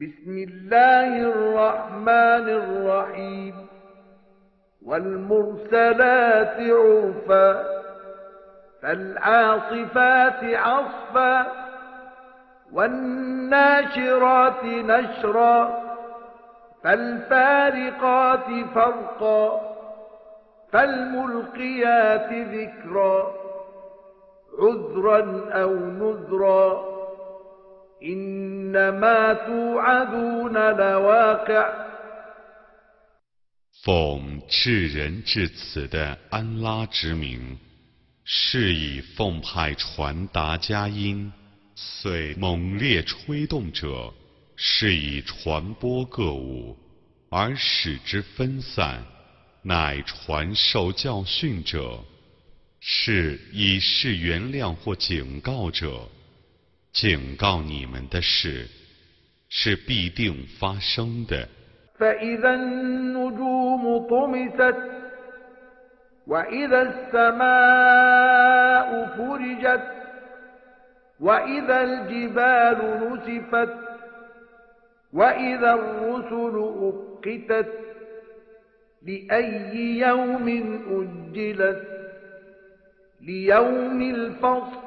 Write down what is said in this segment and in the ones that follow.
بسم الله الرحمن الرحيم. والمرسلات عرفا فالعاصفات عصفا والناشرات نشرا فالفارقات فرقا فالملقيات ذكرا عذرا أو نذرا. 奉至仁至此的安拉之名，是以奉派传达佳音，遂猛烈吹动者，是以传播各物，而使之分散；乃传授教训者，是以示原谅或警告者。警告你们的事，是必定发生的。فإذا النجوم طمست وإذا السماء فرجت وإذا الجبال نسفت وإذا الرسل أقتت لأي يوم أجلت ليوم الفصل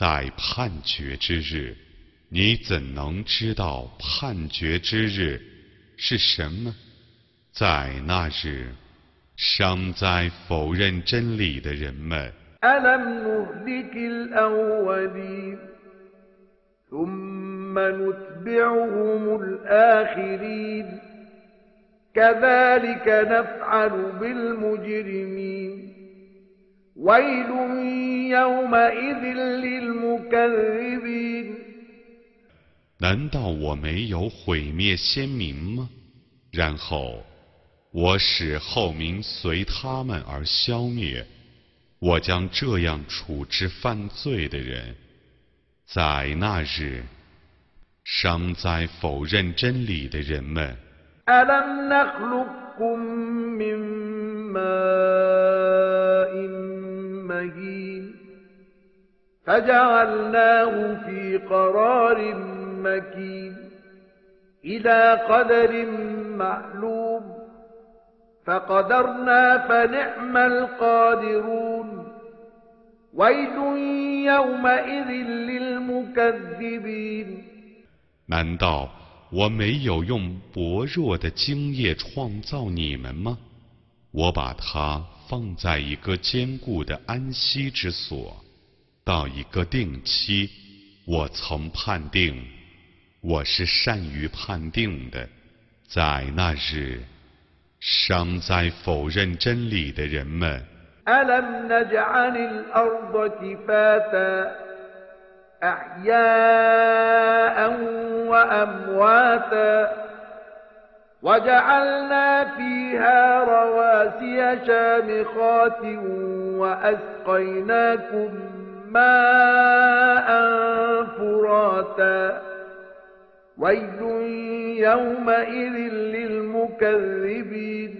在判决之日。你怎能知道判决之日是什么？在那日，尚在否认真理的人们。难道我没有毁灭先民吗？然后我使后民随他们而消灭，我将这样处置犯罪的人。在那日，伤在否认真理的人们。مكين إلى قدر معلوم فقدرنا فنعم القادرون ويل يومئذ للمكذبين 难道我没有用薄弱的精液创造你们吗？我把它放在一个坚固的安息之所，到一个定期，我曾判定。我是善于判定的，在那日，尚在否认真理的人们。أحياء وأمواتا وجعلنا فيها رواسي شامخات وأسقيناكم ماء فراتا. ويل يومئذ للمكذبين.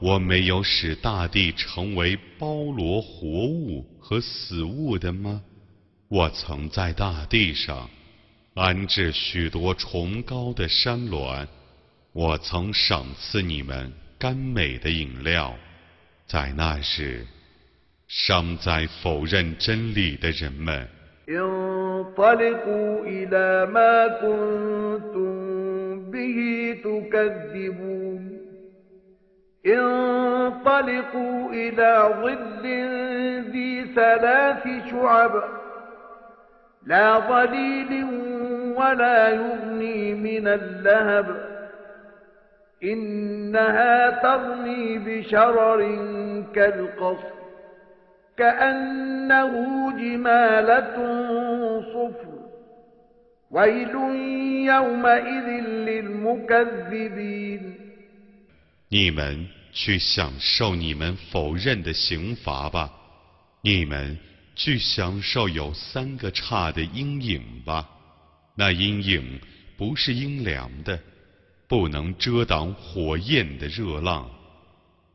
我没有使大地成为包罗活物和死物的吗？我曾在大地上安置许多崇高的山峦，我曾赏赐你们甘美的饮料。在那时，尚在否认真理的人们。انطلقوا إلى ظل ذي ثلاث شعب لا ظليل ولا يغني من اللهب إنها ترمي بشرر كالقصر كأنه جمالة صفر ويل يومئذ للمكذبين 你们去享受你们否认的刑罚吧，你们去享受有三个叉的阴影吧。那阴影不是阴凉的，不能遮挡火焰的热浪。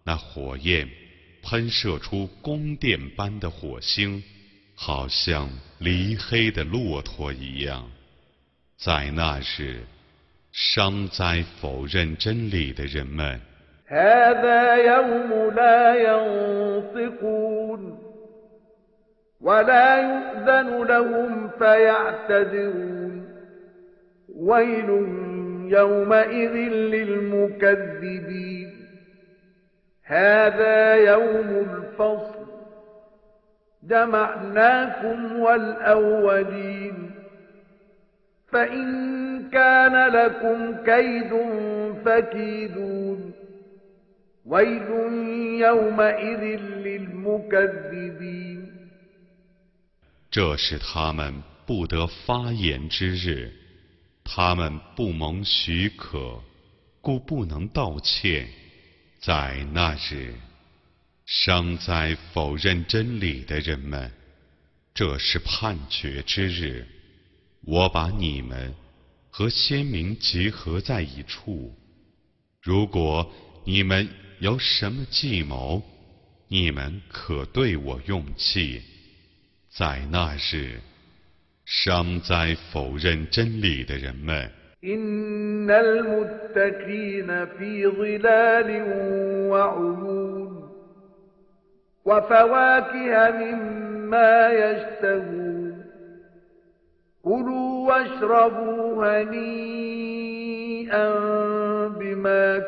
那火焰喷射出宫殿般的火星，好像离黑的骆驼一样。在那日，伤灾否认真理的人们。هذا يوم لا ينطقون ولا يؤذن لهم فيعتذرون. ويل يومئذ للمكذبين. هذا يوم الفصل. جمعناكم والأولين. فإن كان لكم كيد فكيدون. 这是他们不得发言之日，他们不蒙许可，故不能道歉。在那日，伤在否认真理的人们，这是判决之日。我把你们和先民结合在一处，如果你们。有什么计谋？你们可对我用气。在那日，伤在否认真理的人们。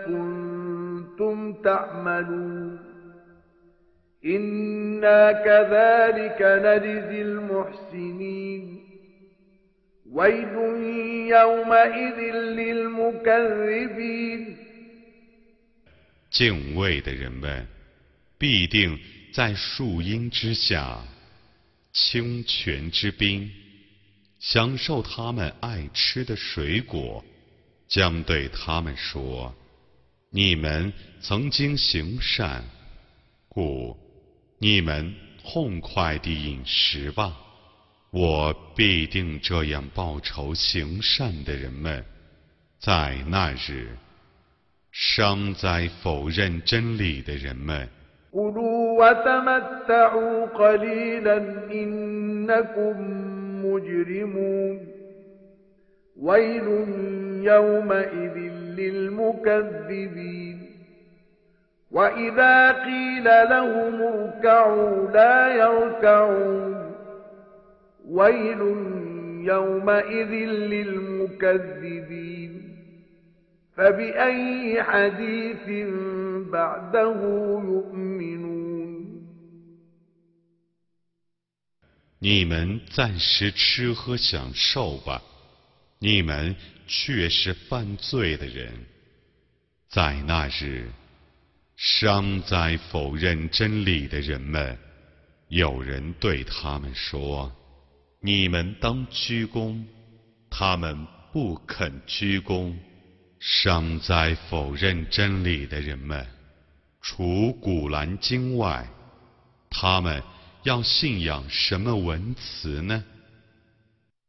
كنتم تعملون إنا كذلك نجزي المحسنين ويل يومئذ للمكذبين 敬畏的人们必定在树荫之下、清泉之滨，享受他们爱吃的水果，将对他们说。 你们曾经行善，故你们痛快地饮食吧。我必定这样报仇行善的人们，在那日，伤在否认真理的人们。للمكذبين وإذا قيل لهم اركعوا لا يركعون ويل يومئذ للمكذبين فبأي حديث بعده يؤمنون 你们暂时吃喝享受吧， 你们却是犯罪的人，在那日，伤在否认真理的人们，有人对他们说：“你们当鞠躬。”他们不肯鞠躬。伤在否认真理的人们，除古兰经外，他们要信仰什么文词呢？